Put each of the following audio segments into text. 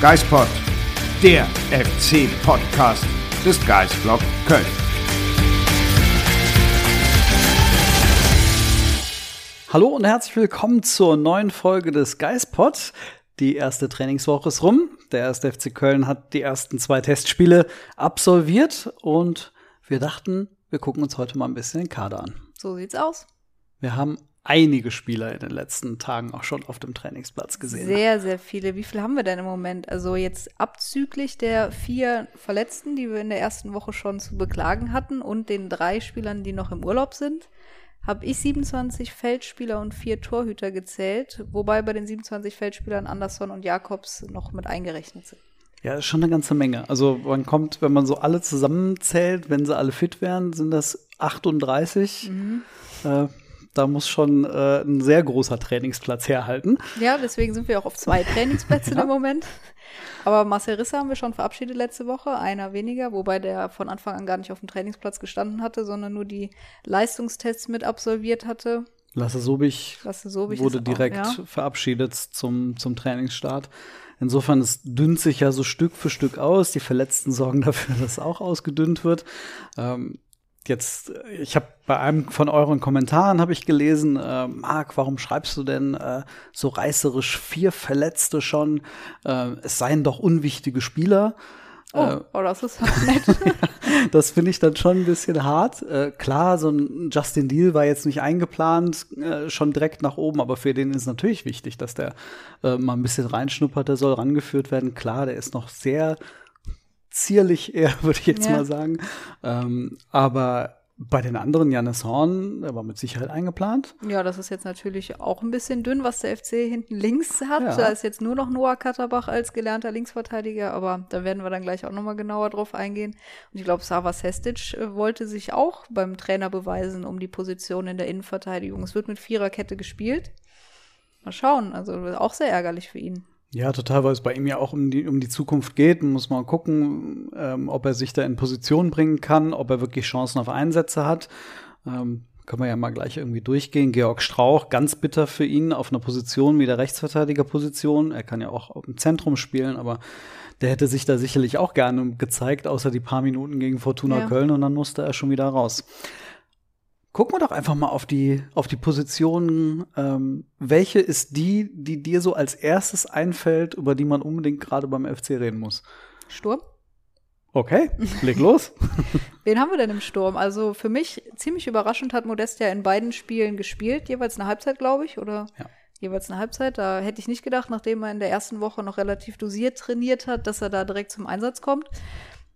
Geispod, der FC-Podcast des Geisblog Köln. Hallo und herzlich willkommen zur neuen Folge des Geispod. Die erste Trainingswoche ist rum. Der erste FC Köln hat die ersten zwei Testspiele absolviert und wir dachten, wir gucken uns heute mal ein bisschen den Kader an. So sieht's aus. Wir haben einige Spieler in den letzten Tagen auch schon auf dem Trainingsplatz gesehen. Sehr, sehr viele. Wie viele haben wir denn im Moment? Also jetzt abzüglich der vier Verletzten, die wir in der ersten Woche schon zu beklagen hatten und den drei Spielern, die noch im Urlaub sind, habe ich 27 Feldspieler und vier Torhüter gezählt, wobei bei den 27 Feldspielern Andersson und Jakobs noch mit eingerechnet sind. Ja, ist schon eine ganze Menge. Also man kommt, wenn man so alle zusammenzählt, wenn sie alle fit wären, sind das 38. Mhm. Äh, da muss schon äh, ein sehr großer Trainingsplatz herhalten. Ja, deswegen sind wir auch auf zwei Trainingsplätzen ja. im Moment. Aber Marcel Risse haben wir schon verabschiedet letzte Woche, einer weniger, wobei der von Anfang an gar nicht auf dem Trainingsplatz gestanden hatte, sondern nur die Leistungstests mit absolviert hatte. Lasse Sobich, Lasse Sobich wurde direkt auch, ja. verabschiedet zum, zum Trainingsstart. Insofern, es dünnt sich ja so Stück für Stück aus. Die Verletzten sorgen dafür, dass auch ausgedünnt wird. Ähm, jetzt, ich habe bei einem von euren Kommentaren habe ich gelesen, äh, Marc, warum schreibst du denn äh, so reißerisch vier Verletzte schon? Äh, es seien doch unwichtige Spieler. Oh, äh, oh das ist nett. das finde ich dann schon ein bisschen hart. Äh, klar, so ein Justin Deal war jetzt nicht eingeplant, äh, schon direkt nach oben, aber für den ist natürlich wichtig, dass der mal ein bisschen reinschnuppert, der soll rangeführt werden. Klar, der ist noch sehr zierlich eher, würde ich jetzt ja. mal sagen. Ähm, aber bei den anderen, Janis Horn, der war mit Sicherheit eingeplant. Ja, das ist jetzt natürlich auch ein bisschen dünn, was der FC hinten links hat. Ja. Da ist jetzt nur noch Noah Katterbach als gelernter Linksverteidiger, aber da werden wir dann gleich auch nochmal genauer drauf eingehen. Und ich glaube, Sava Sestic äh, wollte sich auch beim Trainer beweisen um die Position in der Innenverteidigung. Es wird mit Viererkette gespielt. Mal schauen, also auch sehr ärgerlich für ihn. Ja, total, weil es bei ihm ja auch um die, um die Zukunft geht. Man muss mal gucken, ähm, ob er sich da in Position bringen kann, ob er wirklich Chancen auf Einsätze hat. Ähm, können wir ja mal gleich irgendwie durchgehen. Georg Strauch, ganz bitter für ihn auf einer Position wie der Rechtsverteidigerposition. Er kann ja auch im Zentrum spielen, aber der hätte sich da sicherlich auch gerne gezeigt, außer die paar Minuten gegen Fortuna ja. Köln und dann musste er schon wieder raus. Gucken wir doch einfach mal auf die, auf die Positionen. Ähm, welche ist die, die dir so als erstes einfällt, über die man unbedingt gerade beim FC reden muss? Sturm. Okay, leg los. Wen haben wir denn im Sturm? Also für mich ziemlich überraschend hat Modest ja in beiden Spielen gespielt, jeweils eine Halbzeit, glaube ich, oder? Ja. Jeweils eine Halbzeit. Da hätte ich nicht gedacht, nachdem er in der ersten Woche noch relativ dosiert trainiert hat, dass er da direkt zum Einsatz kommt.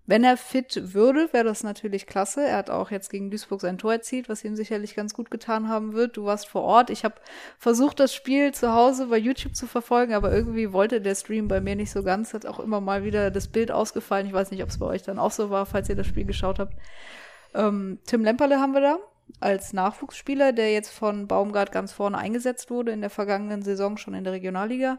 Wenn er fit würde, wäre das natürlich klasse. Er hat auch jetzt gegen Duisburg sein Tor erzielt, was ihm sicherlich ganz gut getan haben wird. Du warst vor Ort. Ich habe versucht, das Spiel zu Hause bei YouTube zu verfolgen, aber irgendwie wollte der Stream bei mir nicht so ganz. Hat auch immer mal wieder das Bild ausgefallen. Ich weiß nicht, ob es bei euch dann auch so war, falls ihr das Spiel geschaut habt. Ähm, Tim Lemperle haben wir da als Nachwuchsspieler, der jetzt von Baumgart ganz vorne eingesetzt wurde in der vergangenen Saison schon in der Regionalliga.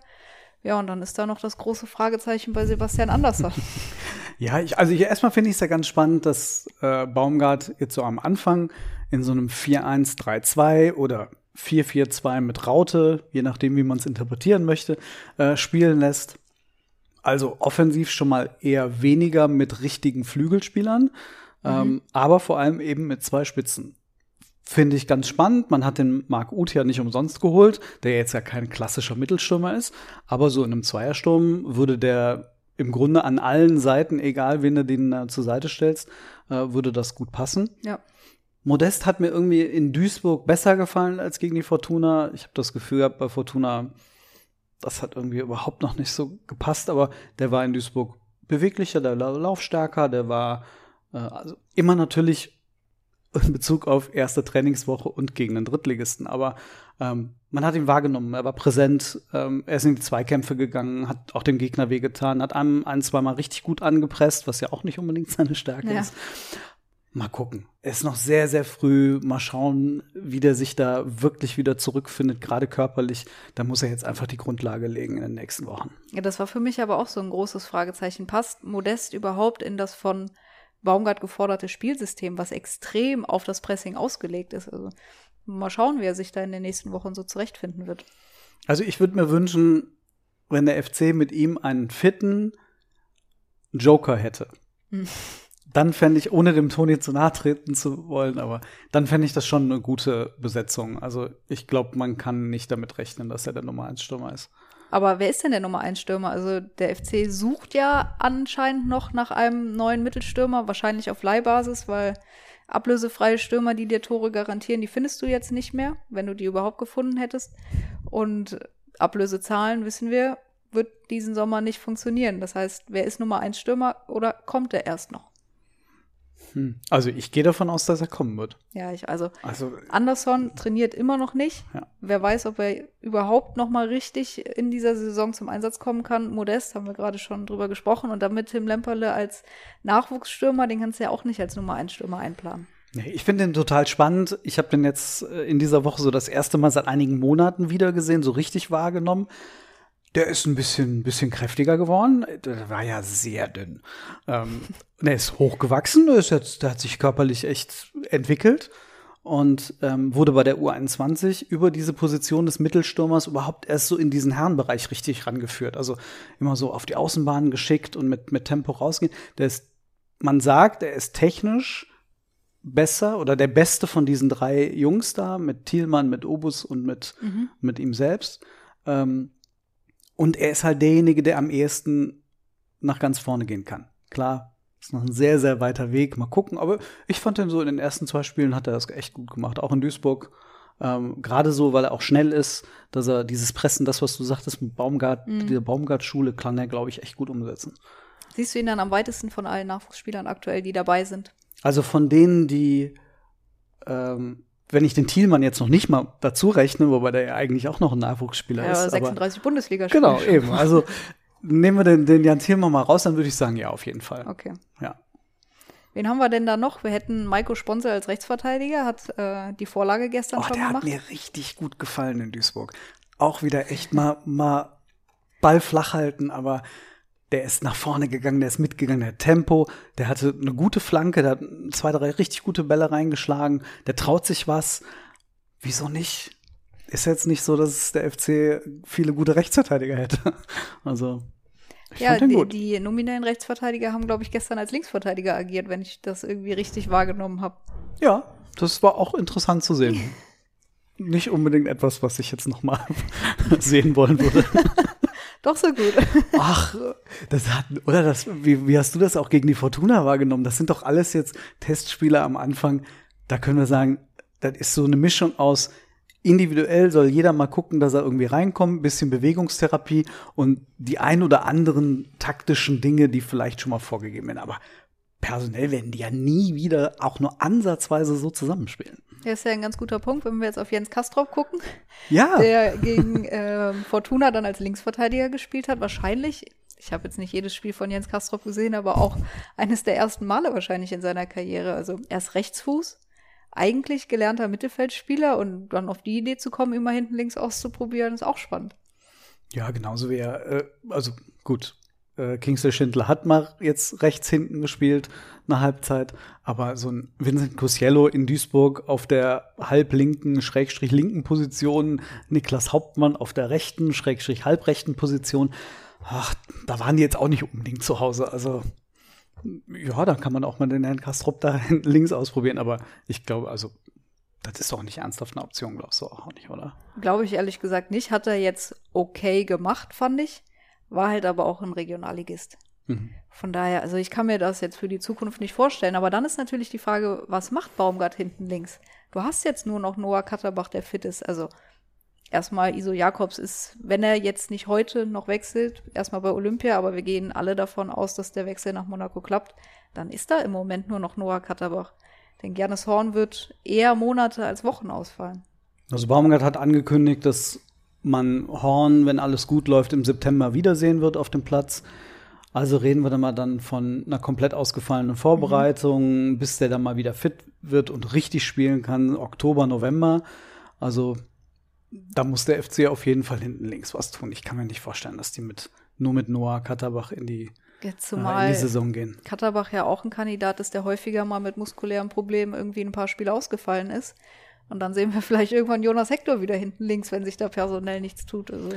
Ja, und dann ist da noch das große Fragezeichen bei Sebastian Andersson. ja, ich, also ich, erstmal finde ich es ja ganz spannend, dass äh, Baumgart jetzt so am Anfang in so einem 4-1-3-2 oder 4-4-2 mit Raute, je nachdem, wie man es interpretieren möchte, äh, spielen lässt. Also offensiv schon mal eher weniger mit richtigen Flügelspielern, mhm. ähm, aber vor allem eben mit zwei Spitzen. Finde ich ganz spannend. Man hat den Marc Uth ja nicht umsonst geholt, der jetzt ja kein klassischer Mittelstürmer ist. Aber so in einem Zweiersturm würde der im Grunde an allen Seiten, egal wen du den äh, zur Seite stellst, äh, würde das gut passen. Ja. Modest hat mir irgendwie in Duisburg besser gefallen als gegen die Fortuna. Ich habe das Gefühl gehabt, bei Fortuna, das hat irgendwie überhaupt noch nicht so gepasst, aber der war in Duisburg beweglicher, der war laufstärker, der war äh, also immer natürlich in Bezug auf erste Trainingswoche und gegen den Drittligisten. Aber ähm, man hat ihn wahrgenommen, er war präsent, ähm, er ist in die Zweikämpfe gegangen, hat auch dem Gegner wehgetan, hat einem ein, zweimal richtig gut angepresst, was ja auch nicht unbedingt seine Stärke ja. ist. Mal gucken. Er ist noch sehr, sehr früh. Mal schauen, wie der sich da wirklich wieder zurückfindet, gerade körperlich. Da muss er jetzt einfach die Grundlage legen in den nächsten Wochen. Ja, das war für mich aber auch so ein großes Fragezeichen. Passt Modest überhaupt in das von Baumgart geforderte Spielsystem, was extrem auf das Pressing ausgelegt ist? Also mal schauen, wie er sich da in den nächsten Wochen so zurechtfinden wird. Also ich würde mir wünschen, wenn der FC mit ihm einen fitten Joker hätte. Hm dann fände ich, ohne dem Toni zu nahe treten zu wollen, aber dann fände ich das schon eine gute Besetzung. Also ich glaube, man kann nicht damit rechnen, dass er der Nummer 1 Stürmer ist. Aber wer ist denn der Nummer 1 Stürmer? Also der FC sucht ja anscheinend noch nach einem neuen Mittelstürmer, wahrscheinlich auf Leihbasis, weil ablösefreie Stürmer, die dir Tore garantieren, die findest du jetzt nicht mehr, wenn du die überhaupt gefunden hättest. Und Ablösezahlen, wissen wir, wird diesen Sommer nicht funktionieren. Das heißt, wer ist Nummer 1 Stürmer oder kommt er erst noch? Hm. Also ich gehe davon aus, dass er kommen wird. Ja, ich also, also Anderson trainiert immer noch nicht. Ja. Wer weiß, ob er überhaupt noch mal richtig in dieser Saison zum Einsatz kommen kann. Modest haben wir gerade schon drüber gesprochen und damit Tim Lemperle als Nachwuchsstürmer, den kannst du ja auch nicht als Nummer 1 Stürmer einplanen. Ich finde den total spannend. Ich habe den jetzt äh, in dieser Woche so das erste Mal seit einigen Monaten wieder gesehen, so richtig wahrgenommen. Der ist ein bisschen, bisschen kräftiger geworden. Der war ja sehr dünn. Ähm, der ist hochgewachsen, der, ist jetzt, der hat sich körperlich echt entwickelt und ähm, wurde bei der U21 über diese Position des Mittelstürmers überhaupt erst so in diesen Herrenbereich richtig rangeführt. Also immer so auf die Außenbahn geschickt und mit, mit Tempo rausgehen. Der ist, man sagt, er ist technisch besser oder der beste von diesen drei Jungs da, mit Thielmann, mit Obus und mit, mhm. mit ihm selbst. Ähm, und er ist halt derjenige, der am ehesten nach ganz vorne gehen kann. Klar, ist noch ein sehr, sehr weiter Weg. Mal gucken. Aber ich fand ihn so in den ersten zwei Spielen hat er das echt gut gemacht. Auch in Duisburg. Ähm, Gerade so, weil er auch schnell ist, dass er dieses Pressen, das, was du sagtest mit Baumgart, mhm. dieser Baumgart-Schule, kann er, glaube ich, echt gut umsetzen. Siehst du ihn dann am weitesten von allen Nachwuchsspielern aktuell, die dabei sind? Also von denen, die ähm, wenn ich den Thielmann jetzt noch nicht mal dazu rechne, wobei der ja eigentlich auch noch ein Nachwuchsspieler ja, ist. 36 bundesliga Genau, eben. Also nehmen wir den, den Jan Thielmann mal raus, dann würde ich sagen, ja, auf jeden Fall. Okay. Ja. Wen haben wir denn da noch? Wir hätten Maiko Sponsor als Rechtsverteidiger, hat äh, die Vorlage gestern oh, schon der gemacht. Der hat mir richtig gut gefallen in Duisburg. Auch wieder echt mal, mal Ball flach halten, aber der ist nach vorne gegangen, der ist mitgegangen, der hat Tempo, der hatte eine gute Flanke, der hat zwei, drei richtig gute Bälle reingeschlagen, der traut sich was. Wieso nicht? Ist jetzt nicht so, dass der FC viele gute Rechtsverteidiger hätte. Also. Ich ja, die, die, nominellen Rechtsverteidiger haben, glaube ich, gestern als Linksverteidiger agiert, wenn ich das irgendwie richtig wahrgenommen habe. Ja, das war auch interessant zu sehen. nicht unbedingt etwas, was ich jetzt noch mal sehen wollen würde. Doch so gut. Ach, das hat, oder das, wie, wie hast du das auch gegen die Fortuna wahrgenommen? Das sind doch alles jetzt Testspieler am Anfang. Da können wir sagen, das ist so eine Mischung aus individuell soll jeder mal gucken, dass er irgendwie reinkommt, bisschen Bewegungstherapie und die ein oder anderen taktischen Dinge, die vielleicht schon mal vorgegeben werden. Aber personell werden die ja nie wieder auch nur ansatzweise so zusammenspielen. Das ist ja ein ganz guter Punkt, wenn wir jetzt auf Jens Kastrop gucken. Ja. Der gegen äh, Fortuna dann als Linksverteidiger gespielt hat. Wahrscheinlich, ich habe jetzt nicht jedes Spiel von Jens Kastrop gesehen, aber auch eines der ersten Male wahrscheinlich in seiner Karriere. Also er ist Rechtsfuß, eigentlich gelernter Mittelfeldspieler und dann auf die Idee zu kommen, immer hinten links auszuprobieren, ist auch spannend. Ja, genauso wie er, äh, also gut, äh, Kingsley Schindler hat mal jetzt rechts hinten gespielt, eine Halbzeit, aber so ein Vincent Cosiello in Duisburg auf der halblinken, schrägstrich linken Position, Niklas Hauptmann auf der rechten, schrägstrich halbrechten Position, ach, da waren die jetzt auch nicht unbedingt zu Hause, also ja, da kann man auch mal den Herrn Kastrop da links ausprobieren, aber ich glaube, also das ist doch nicht ernsthaft eine Option, glaubst du auch nicht, oder? Glaube ich ehrlich gesagt nicht. Hat er jetzt okay gemacht, fand ich war halt aber auch ein Regionalligist. Mhm. Von daher, also ich kann mir das jetzt für die Zukunft nicht vorstellen. Aber dann ist natürlich die Frage, was macht Baumgart hinten links? Du hast jetzt nur noch Noah Katterbach, der fit ist. Also erstmal Iso Jakobs ist, wenn er jetzt nicht heute noch wechselt, erstmal bei Olympia, aber wir gehen alle davon aus, dass der Wechsel nach Monaco klappt, dann ist da im Moment nur noch Noah Katterbach. Denke, Janis Horn wird eher Monate als Wochen ausfallen. Also Baumgart hat angekündigt, dass man Horn, wenn alles gut läuft, im September wiedersehen wird auf dem Platz. Also reden wir dann mal dann von einer komplett ausgefallenen Vorbereitung, mhm. bis der dann mal wieder fit wird und richtig spielen kann, Oktober, November. Also da muss der FC auf jeden Fall hinten links was tun. Ich kann mir nicht vorstellen, dass die mit nur mit Noah Katterbach in die, Zumal äh, in die Saison gehen. Katterbach ja auch ein Kandidat ist, der häufiger mal mit muskulären Problemen irgendwie ein paar Spiele ausgefallen ist. Und dann sehen wir vielleicht irgendwann Jonas Hector wieder hinten links, wenn sich da personell nichts tut. Also,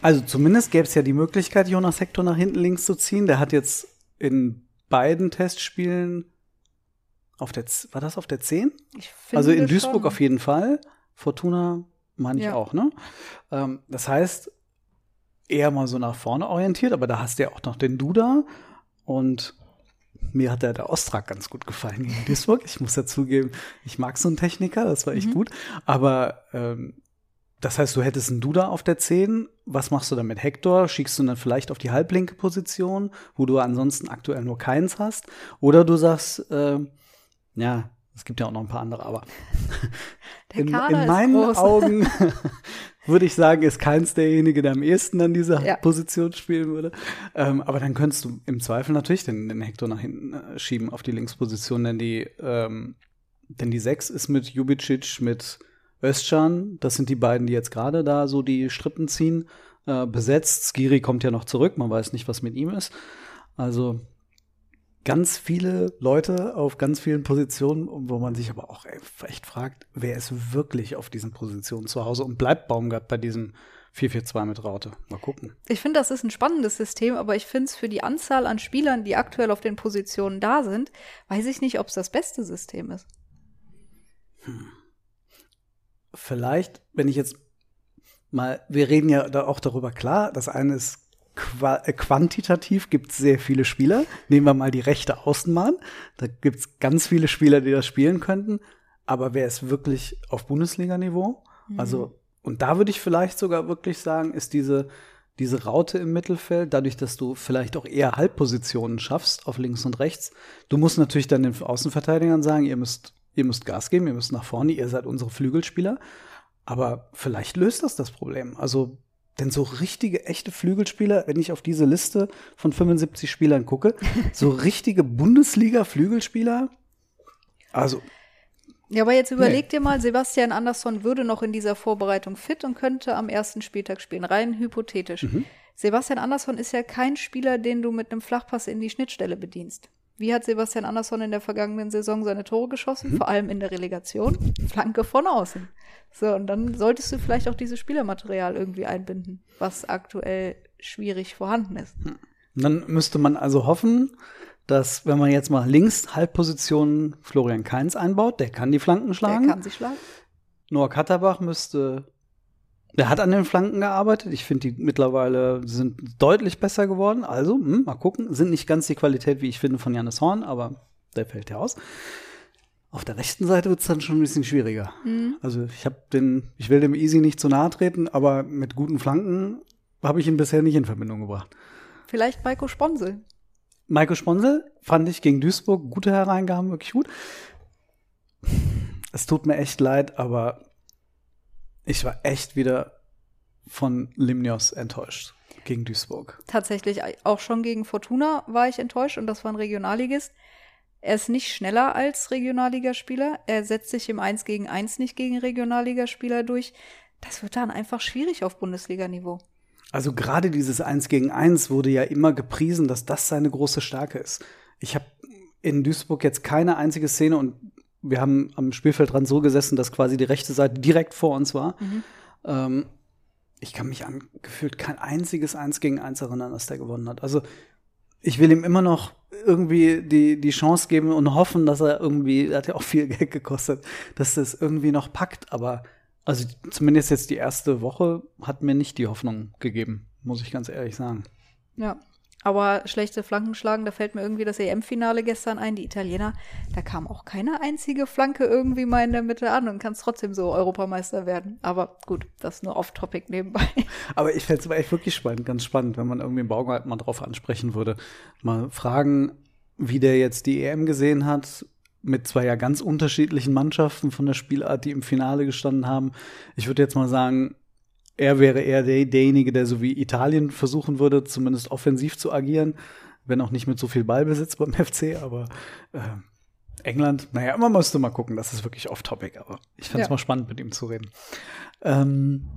also zumindest gäbe es ja die Möglichkeit, Jonas Hector nach hinten links zu ziehen. Der hat jetzt in beiden Testspielen auf der, war das auf der 10? also in Duisburg schon. auf jeden Fall. Fortuna meine ich ja. auch, ne? Ähm, das heißt, eher mal so nach vorne orientiert, aber da hast du ja auch noch den Duda und mir hat der, der Ostrak ganz gut gefallen gegen Duisburg. Ich muss ja zugeben, ich mag so einen Techniker, das war echt mhm. gut. Aber ähm, das heißt, du hättest einen Duda auf der 10. Was machst du dann mit Hector? Schickst du dann vielleicht auf die halblinke Position, wo du ansonsten aktuell nur keins hast? Oder du sagst, äh, ja, es gibt ja auch noch ein paar andere, aber in, in, meinen Augen würde ich sagen, ist keins derjenige, der am ehesten an dieser ja. Position spielen würde. Ähm, aber dann könntest du im Zweifel natürlich den, den Hector nach hinten äh, schieben auf die Linksposition, denn die, ähm, denn die Sechs ist mit Jubicic, mit Özcan, das sind die beiden, die jetzt gerade da so die Strippen ziehen, äh, besetzt. Skiri kommt ja noch zurück, man weiß nicht, was mit ihm ist. Also ganz viele Leute auf ganz vielen Positionen, wo man sich aber auch echt fragt, wer ist wirklich auf diesen Positionen zu Hause und bleibt Baumgart bei diesem 4-4-2 mit Raute. Mal gucken. Ich finde, das ist ein spannendes System, aber ich finde es für die Anzahl an Spielern, die aktuell auf den Positionen da sind, weiß ich nicht, ob es das beste System ist. Hm. Vielleicht, wenn ich jetzt mal, wir reden ja da auch darüber, klar, das eine ist äh, quantitativ gibt es sehr viele Spieler. Nehmen wir mal die rechte Außenbahn. Da gibt es ganz viele Spieler, die das spielen könnten. Aber wer ist wirklich auf Bundesliga-Niveau? Mhm. Also, und da würde ich vielleicht sogar wirklich sagen, ist diese, diese Raute im Mittelfeld, dadurch, dass du vielleicht auch eher Halbpositionen schaffst auf links und rechts. Du musst natürlich dann den Außenverteidigern sagen, ihr müsst, ihr müsst Gas geben, ihr müsst nach vorne, ihr seid unsere Flügelspieler. Aber vielleicht löst das das Problem. Also denn so richtige, echte Flügelspieler, wenn ich auf diese Liste von 75 Spielern gucke, so richtige Bundesliga-Flügelspieler, also. Ja, aber jetzt überleg nee. dir mal, Sebastian Andersson würde noch in dieser Vorbereitung fit und könnte am ersten Spieltag spielen, rein hypothetisch. Mhm. Sebastian Andersson ist ja kein Spieler, den du mit einem Flachpass in die Schnittstelle bedienst. Wie hat Sebastian Andersson in der vergangenen Saison seine Tore geschossen? Mhm. Vor allem in der Relegation. Flanke von außen. So, und dann solltest du vielleicht auch dieses Spielermaterial irgendwie einbinden, was aktuell schwierig vorhanden ist. Hm. Dann müsste man also hoffen, dass, wenn man jetzt mal links Halbposition Florian Kainz einbaut, der kann die Flanken schlagen. Der kann sie schlagen. Noah Katterbach müsste, der hat an den Flanken gearbeitet. Ich finde, die mittlerweile sind deutlich besser geworden. Also, hm, mal gucken. Sind nicht ganz die Qualität, wie ich finde, von Janis Horn, aber der fällt ja aus. Auf der rechten Seite wird es dann schon ein bisschen schwieriger. Mhm. Also ich habe den, ich will dem Easy nicht zu nahe treten, aber mit guten Flanken habe ich ihn bisher nicht in Verbindung gebracht. Vielleicht Maiko Sponsel. Maiko Sponsel fand ich gegen Duisburg gute Hereingaben, wirklich gut. Es tut mir echt leid, aber ich war echt wieder von Limnios enttäuscht gegen Duisburg. Tatsächlich auch schon gegen Fortuna war ich enttäuscht und das war ein Regionalligist. Er ist nicht schneller als Regionalligaspieler. Er setzt sich im 1 gegen 1 nicht gegen Regionalligaspieler durch. Das wird dann einfach schwierig auf Bundesliga-Niveau. Also gerade dieses 1 gegen 1 wurde ja immer gepriesen, dass das seine große Stärke ist. Ich habe in Duisburg jetzt keine einzige Szene und wir haben am Spielfeldrand so gesessen, dass quasi die rechte Seite direkt vor uns war. Mhm. Ähm, ich kann mich an gefühlt kein einziges 1 gegen 1 erinnern, dass der gewonnen hat. Also ich will ihm immer noch irgendwie die, die Chance geben und hoffen, dass er irgendwie, hat ja auch viel Geld gekostet, dass das irgendwie noch packt. Aber also zumindest jetzt die erste Woche hat mir nicht die Hoffnung gegeben, muss ich ganz ehrlich sagen. Ja. Aber schlechte Flanken schlagen, da fällt mir irgendwie das EM-Finale gestern ein. Die Italiener, da kam auch keine einzige Flanke irgendwie mal in der Mitte an und kannst trotzdem so Europameister werden. Aber gut, das nur off-topic nebenbei. Aber ich fände es echt wirklich spannend, ganz spannend, wenn man irgendwie einen Baumgart mal drauf ansprechen würde. Mal fragen, wie der jetzt die EM gesehen hat, mit zwei ja ganz unterschiedlichen Mannschaften von der Spielart, die im Finale gestanden haben. Ich würde jetzt mal sagen, er wäre eher der, derjenige, der so wie Italien versuchen würde, zumindest offensiv zu agieren, wenn auch nicht mit so viel Ballbesitz beim FC, aber äh, England, naja, man müsste mal gucken, das ist wirklich off-topic, aber ich fand es ja. mal spannend, mit ihm zu reden. Ähm,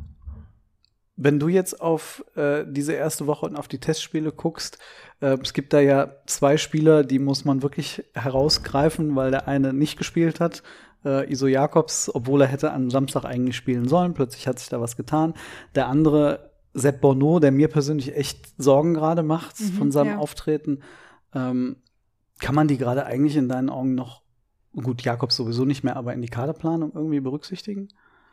wenn du jetzt auf äh, diese erste Woche und auf die Testspiele guckst, äh, es gibt da ja zwei Spieler, die muss man wirklich herausgreifen, weil der eine nicht gespielt hat. Äh, Iso Jakobs, obwohl er hätte am Samstag eigentlich spielen sollen, plötzlich hat sich da was getan. Der andere, Sepp Bono, der mir persönlich echt Sorgen gerade macht mhm, von seinem ja. Auftreten. Ähm, kann man die gerade eigentlich in deinen Augen noch, gut, Jakobs sowieso nicht mehr, aber in die Kaderplanung irgendwie berücksichtigen?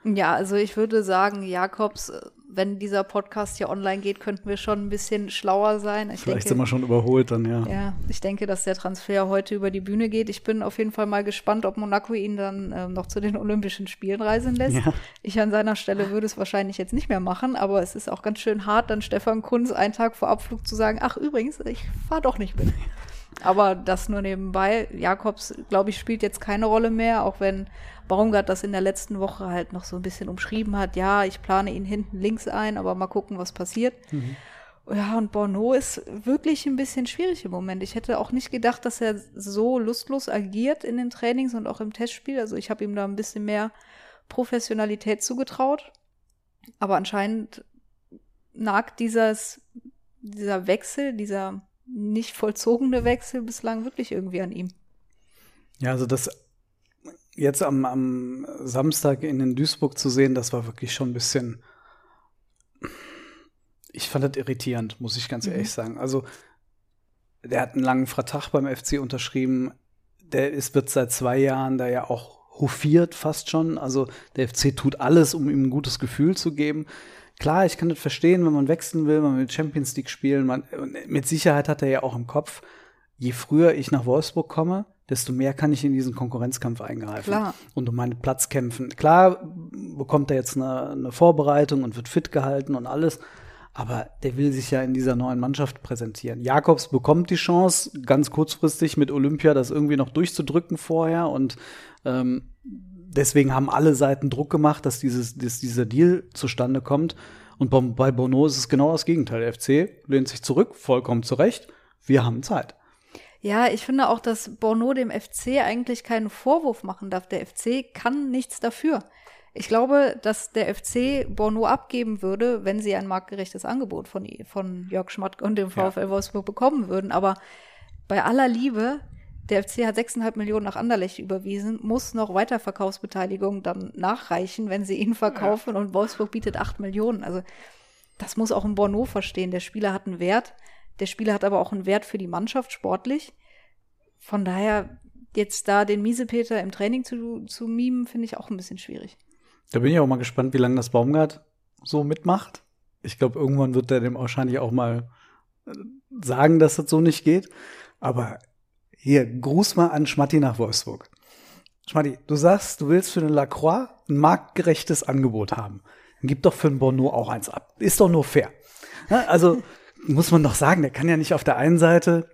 Ja, also ich würde sagen, Jakobs, wenn dieser Podcast hier online geht, könnten wir schon ein bisschen schlauer sein. Ich Vielleicht denke, sind wir schon überholt dann, ja. Ja, ich denke, dass der Transfer heute über die Bühne geht. Ich bin auf jeden Fall mal gespannt, ob Monaco ihn dann äh, noch zu den Olympischen Spielen reisen lässt. Ja. Ich an seiner Stelle würde es wahrscheinlich jetzt nicht mehr machen, aber es ist auch ganz schön hart, dann Stefan Kunz einen Tag vor Abflug zu sagen, ach übrigens, ich fahre doch nicht mit. Aber das nur nebenbei. Jakobs, glaube ich, spielt jetzt keine Rolle mehr, auch wenn Baumgart das in der letzten Woche halt noch so ein bisschen umschrieben hat. Ja, ich plane ihn hinten links ein, aber mal gucken, was passiert. Mhm. Ja, und Borno ist wirklich ein bisschen schwierig im Moment. Ich hätte auch nicht gedacht, dass er so lustlos agiert in den Trainings und auch im Testspiel. Also ich habe ihm da ein bisschen mehr Professionalität zugetraut. Aber anscheinend nagt dieses, dieser Wechsel, dieser nicht vollzogene Wechsel bislang wirklich irgendwie an ihm. Ja, also das jetzt am, am Samstag in den Duisburg zu sehen, das war wirklich schon ein bisschen. Ich fand das irritierend, muss ich ganz mhm. ehrlich sagen. Also, der hat einen langen Vertrag beim FC unterschrieben. Der ist, wird seit zwei Jahren da ja auch hofiert, fast schon. Also, der FC tut alles, um ihm ein gutes Gefühl zu geben. Klar, ich kann das verstehen, wenn man wechseln will, man will Champions League spielen. Man, mit Sicherheit hat er ja auch im Kopf, je früher ich nach Wolfsburg komme, desto mehr kann ich in diesen Konkurrenzkampf eingreifen Klar. und um meinen Platz kämpfen. Klar bekommt er jetzt eine, eine, Vorbereitung und wird fit gehalten und alles, aber der will sich ja in dieser neuen Mannschaft präsentieren. Jakobs bekommt die Chance, ganz kurzfristig mit Olympia das irgendwie noch durchzudrücken vorher und ähm, deswegen haben alle Seiten Druck gemacht, dass, dieses, dass dieser Deal zustande kommt. Und bei Bono ist es genau das Gegenteil. Der FC lehnt sich zurück, vollkommen zurecht. Wir haben Zeit. Ja, ich finde auch, dass Bono dem FC eigentlich keinen Vorwurf machen darf. Der FC kann nichts dafür. Ich glaube, dass der FC Bono abgeben würde, wenn sie ein marktgerechtes Angebot von, von Jörg Schmatt und dem VfL. Wolfsburg bekommen würden. Aber bei aller Liebe, der FC hat 6,5 Millionen nach Anderlecht überwiesen, muss noch Weiterverkaufsbeteiligung dann nachreichen, wenn sie ihn verkaufen ja. und Wolfsburg bietet 8 Millionen. Also das muss auch ein Bono verstehen. Der Spieler hat einen Wert. Der Spieler hat aber auch einen Wert für die Mannschaft sportlich. Von daher jetzt da den Miesepeter im Training zu, zu mimen, finde ich auch ein bisschen schwierig. Da bin ich auch mal gespannt, wie lange das Baumgart so mitmacht. Ich glaube, irgendwann wird er dem wahrscheinlich auch mal äh, sagen, dass das so nicht geht. Aber hier, Gruß mal an Schmatti nach Wolfsburg. Schmatti, du sagst, du willst für den Lacroix ein marktgerechtes Angebot haben. Dann gib doch für den Bono auch eins ab. Ist doch nur fair. Also, muss man doch sagen, der kann ja nicht auf der einen Seite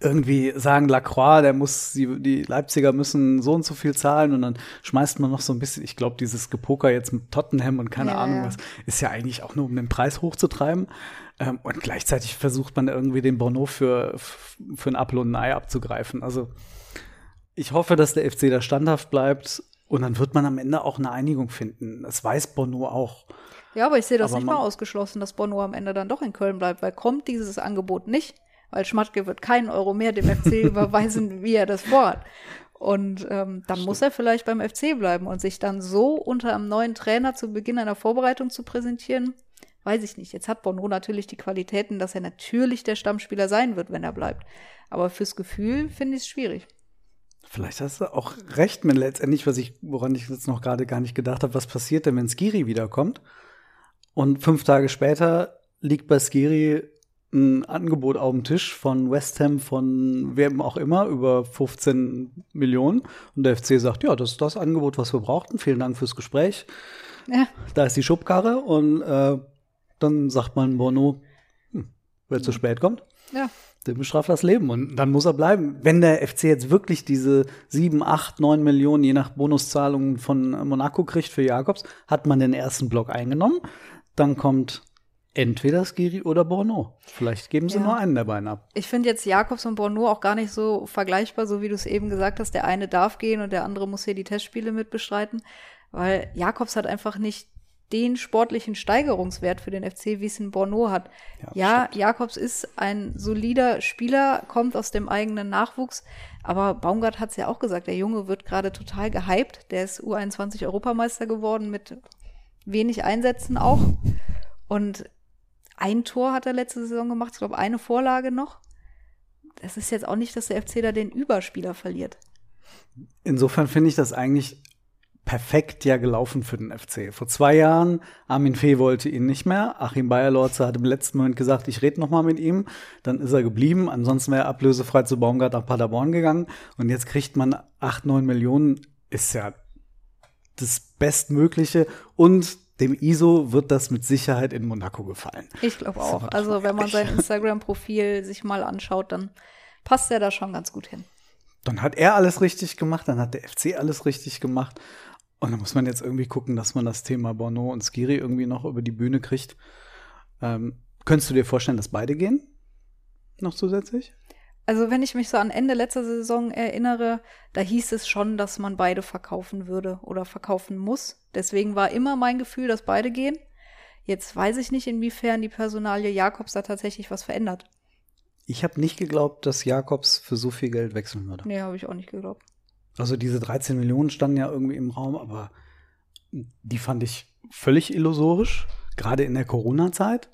irgendwie sagen, Lacroix, der muss, die, die Leipziger müssen so und so viel zahlen und dann schmeißt man noch so ein bisschen, ich glaube, dieses Gepoker jetzt mit Tottenham und keine ja, Ahnung was, ist ja eigentlich auch nur, um den Preis hochzutreiben. Ähm, und gleichzeitig versucht man irgendwie den Bono für, für ein Apfel und ein Ei abzugreifen. Also ich hoffe, dass der FC da standhaft bleibt und dann wird man am Ende auch eine Einigung finden. Das weiß Bono auch. Ja, aber ich sehe das aber nicht mal ausgeschlossen, dass Bono am Ende dann doch in Köln bleibt, weil kommt dieses Angebot nicht, weil Schmatke wird keinen Euro mehr dem FC überweisen, wie er das vorhat. Und ähm, dann muss er vielleicht beim FC bleiben und sich dann so unter einem neuen Trainer zu Beginn einer Vorbereitung zu präsentieren, weiß ich nicht. Jetzt hat Bono natürlich die Qualitäten, dass er natürlich der Stammspieler sein wird, wenn er bleibt. Aber fürs Gefühl finde ich es schwierig. Vielleicht hast du auch recht mit letztendlich, was ich, woran ich jetzt noch gerade gar nicht gedacht habe, was passiert denn, wenn Skiri wiederkommt? Und fünf Tage später liegt bei Skiri ein Angebot auf dem Tisch von West Ham, von wem auch immer, über 15 Millionen. Und der FC sagt, ja, das ist das Angebot, was wir brauchten. Vielen Dank fürs Gespräch. Ja. Da ist die Schubkarre und äh, dann sagt man Bono, hm, wer zu spät kommt. Ja. dem bestraft das Leben und dann muss er bleiben. Wenn der FC jetzt wirklich diese sieben, acht, neun Millionen, je nach Bonuszahlungen von Monaco kriegt für Jakobs, hat man den ersten Block eingenommen. Dann kommt entweder Skiri oder Borno. Vielleicht geben sie Ja. nur einen der beiden ab. Ich finde jetzt Jakobs und Borno auch gar nicht so vergleichbar, so wie du es eben gesagt hast. Der eine darf gehen und der andere muss hier die Testspiele mit bestreiten, weil Jakobs hat einfach nicht den sportlichen Steigerungswert für den FC, wie es ein Borno hat. Ja, Jakobs ist ein solider Spieler, kommt aus dem eigenen Nachwuchs, aber Baumgart hat es ja auch gesagt, der Junge wird gerade total gehypt. Der ist U21 Europameister geworden mit wenig Einsätzen auch. Und ein Tor hat er letzte Saison gemacht, ich glaube eine Vorlage noch. Es ist jetzt auch nicht, dass der FC da den Überspieler verliert. Insofern finde ich das eigentlich perfekt ja gelaufen für den FC. Vor zwei Jahren, Armin Fee wollte ihn nicht mehr. Achim Bayerlorze hat im letzten Moment gesagt, ich rede noch mal mit ihm. Dann ist er geblieben. Ansonsten wäre er ablösefrei zu Baumgart nach Paderborn gegangen. Und jetzt kriegt man acht, neun Millionen. Ist ja das Bestmögliche. Und dem ISO wird das mit Sicherheit in Monaco gefallen. Ich glaube auch. Also wenn man sein Instagram-Profil sich mal anschaut, dann passt er da schon ganz gut hin. Dann hat er alles richtig gemacht, dann hat der FC alles richtig gemacht. Und dann muss man jetzt irgendwie gucken, dass man das Thema Bono und Skiri irgendwie noch über die Bühne kriegt. Ähm, könntest du dir vorstellen, dass beide gehen? Noch zusätzlich? Also wenn ich mich so an Ende letzter Saison erinnere, da hieß es schon, dass man beide verkaufen würde oder verkaufen muss. Deswegen war immer mein Gefühl, dass beide gehen. Jetzt weiß ich nicht, inwiefern die Personalie Jakobs da tatsächlich was verändert. Ich habe nicht geglaubt, dass Jakobs für so viel Geld wechseln würde. Nee, habe ich auch nicht geglaubt. Also diese 13 Millionen standen ja irgendwie im Raum, aber die fand ich völlig illusorisch, gerade in der Corona-Zeit.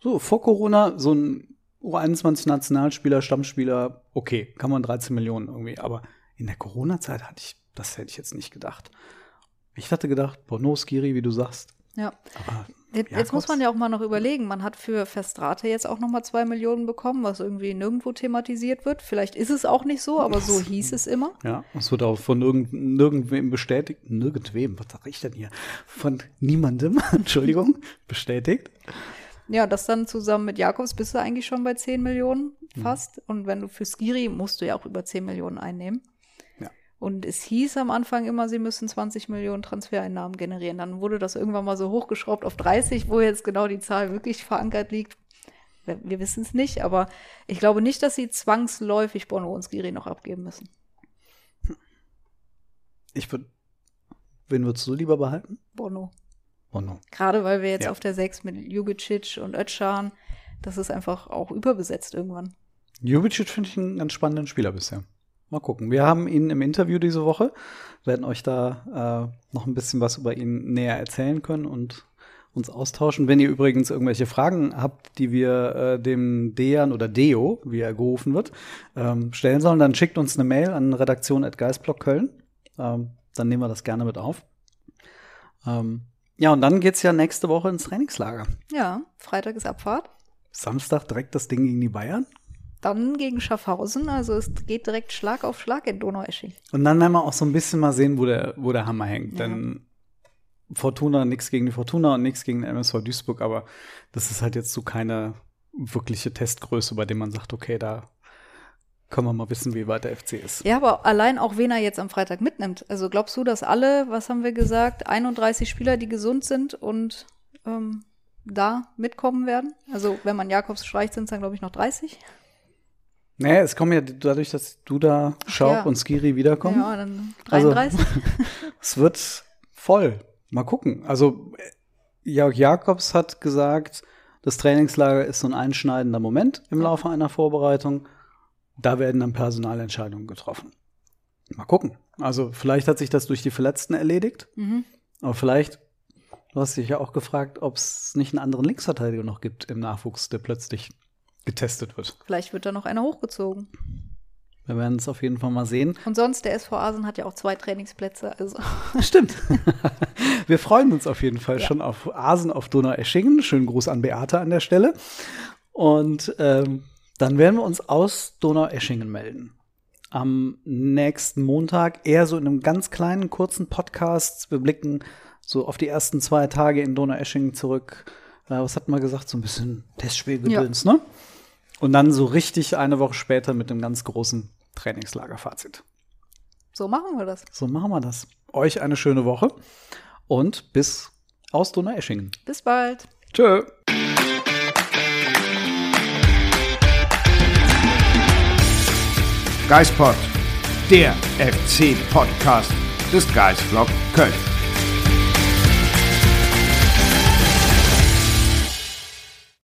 So, vor Corona, so ein U21-Nationalspieler, Stammspieler, okay, kann man 13 Millionen irgendwie, aber in der Corona-Zeit hatte ich, das hätte ich jetzt nicht gedacht. Ich hatte gedacht, Bono, Skiri, wie du sagst, Ja. aber Jetzt, Jakobs? muss man ja auch mal noch überlegen, man hat für Verstrate jetzt auch noch mal zwei Millionen bekommen, was irgendwie nirgendwo thematisiert wird. Vielleicht ist es auch nicht so, aber so hieß es immer. Ja, es wird auch von irgend, nirgendwem bestätigt. Nirgendwem, was sag ich denn hier? Von niemandem, Entschuldigung, bestätigt. Ja, das dann zusammen mit Jakobs bist du eigentlich schon bei 10 Millionen fast. Und wenn du für Skiri musst du ja auch über 10 Millionen einnehmen. Und es hieß am Anfang immer, sie müssen 20 Millionen Transfereinnahmen generieren. Dann wurde das irgendwann mal so hochgeschraubt auf 30, wo jetzt genau die Zahl wirklich verankert liegt. Wir, wir wissen es nicht, aber ich glaube nicht, dass sie zwangsläufig Bono und Skiri noch abgeben müssen. Ich würde, wen würdest du lieber behalten? Bono. Bono. Gerade weil wir jetzt Ja. auf der 6 mit Jugicic und Özcan, das ist einfach auch überbesetzt irgendwann. Jubicic finde ich einen ganz spannenden Spieler bisher. Mal gucken. Wir haben ihn im Interview diese Woche, werden euch da äh, noch ein bisschen was über ihn näher erzählen können und uns austauschen. Wenn ihr übrigens irgendwelche Fragen habt, die wir äh, dem Dejan oder Deo, wie er gerufen wird, ähm, stellen sollen, dann schickt uns eine Mail an redaktion.geistblock Köln. Ähm, dann nehmen wir das gerne mit auf. Ähm, ja, und dann geht's ja nächste Woche ins Trainingslager. Ja, Freitag ist Abfahrt. Samstag direkt das Ding gegen die Bayern. Dann gegen Schaffhausen, also es geht direkt Schlag auf Schlag in Donauesching. Und dann werden wir auch so ein bisschen mal sehen, wo der, wo der Hammer hängt. Ja. Denn Fortuna, nichts gegen die Fortuna und nichts gegen den MSV Duisburg, aber das ist halt jetzt so keine wirkliche Testgröße, bei dem man sagt, okay, da können wir mal wissen, wie weit der FC ist. Ja, aber allein auch, wen er jetzt am Freitag mitnimmt. Also glaubst du, dass alle, was haben wir gesagt, 31 Spieler, die gesund sind und ähm, da mitkommen werden? Also wenn man Jakobs streicht, sind es dann, glaube ich, noch 30. Naja, es kommen ja dadurch, dass du da Schaub ja. und Skiri wiederkommen. Ja, dann Also- 33. Es wird voll. Mal gucken. Also Jörg Jakobs hat gesagt, das Trainingslager ist so ein einschneidender Moment im Laufe einer Vorbereitung. Da werden dann Personalentscheidungen getroffen. Mal gucken. Also vielleicht hat sich das durch die Verletzten erledigt, mhm. aber vielleicht, du hast dich ja auch gefragt, ob es nicht einen anderen Linksverteidiger noch gibt im Nachwuchs, der plötzlich getestet wird. Vielleicht wird da noch einer hochgezogen. Wir werden es auf jeden Fall mal sehen. Und sonst, der SV Asen hat ja auch zwei Trainingsplätze. Also Stimmt. Wir freuen uns auf jeden Fall Ja. schon auf Asen auf Donaueschingen. Schönen Gruß an Beate an der Stelle. Und ähm, dann werden wir uns aus Donaueschingen melden. Am nächsten Montag eher so in einem ganz kleinen, kurzen Podcast. Wir blicken so auf die ersten zwei Tage in Donaueschingen zurück. Äh, was hatten wir gesagt? So ein bisschen Testspielgedöns, ne? Und dann so richtig eine Woche später mit einem ganz großen Trainingslagerfazit. So machen wir das. So machen wir das. Euch eine schöne Woche und bis aus Donaueschingen. Bis bald. Tschö. Geispod, der FC-Podcast des Geisblog Köln.